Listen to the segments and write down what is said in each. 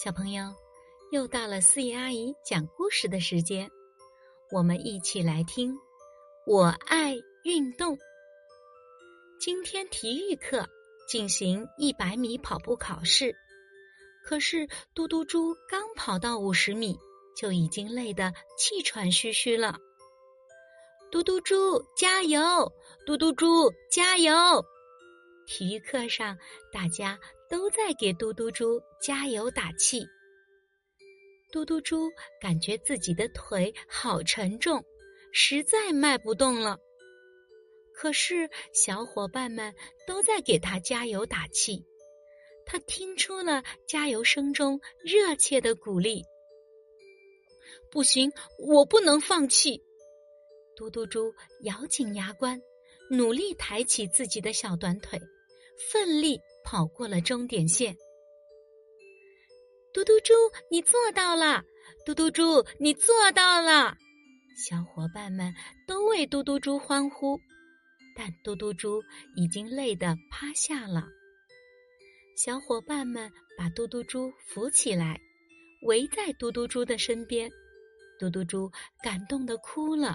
小朋友，又到了四姨阿姨讲故事的时间，我们一起来听。我爱运动。今天体育课进行一百米跑步考试，可是嘟嘟猪刚跑到五十米，就已经累得气喘吁吁了。嘟嘟猪加油！嘟嘟猪加油！体育课上，大家。都在给嘟嘟猪加油打气。嘟嘟猪感觉自己的腿好沉重，实在迈不动了。可是小伙伴们都在给他加油打气，他听出了加油声中热切的鼓励。不行，我不能放弃！嘟嘟猪咬紧牙关，努力抬起自己的小短腿，奋力。跑过了终点线，嘟嘟猪，你做到了！嘟嘟猪，你做到了！小伙伴们都为嘟嘟猪欢呼，但嘟嘟猪已经累得趴下了。小伙伴们把嘟嘟猪扶起来，围在嘟嘟猪的身边，嘟嘟猪感动的哭了。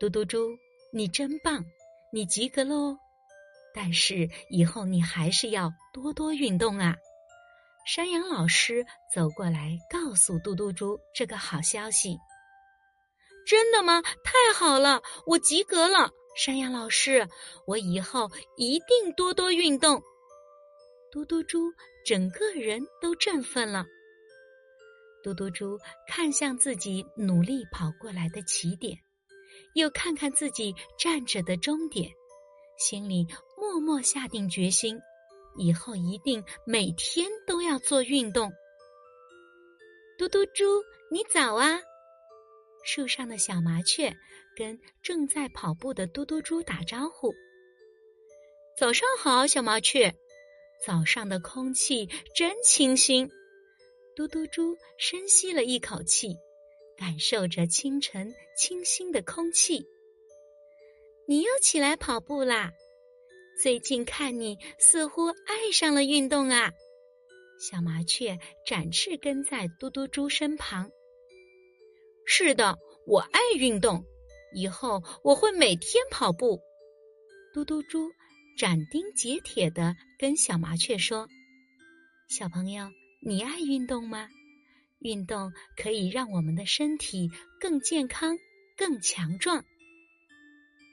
嘟嘟猪，你真棒，你及格了哦！但是以后你还是要多多运动啊！山羊老师走过来告诉嘟嘟猪这个好消息。真的吗？太好了，我及格了！山羊老师，我以后一定多多运动。嘟嘟猪整个人都振奋了。嘟嘟猪看向自己努力跑过来的起点，又看看自己站着的终点，心里。默默下定决心，以后一定每天都要做运动。嘟嘟猪，你早啊！树上的小麻雀跟正在跑步的嘟嘟猪打招呼：“早上好，小麻雀。”早上的空气真清新。嘟嘟猪深吸了一口气，感受着清晨清新的空气。你又起来跑步啦？最近看你似乎爱上了运动啊！小麻雀展翅跟在嘟嘟猪身旁。是的，我爱运动，以后我会每天跑步。嘟嘟猪斩钉截铁的跟小麻雀说：“小朋友，你爱运动吗？运动可以让我们的身体更健康、更强壮。”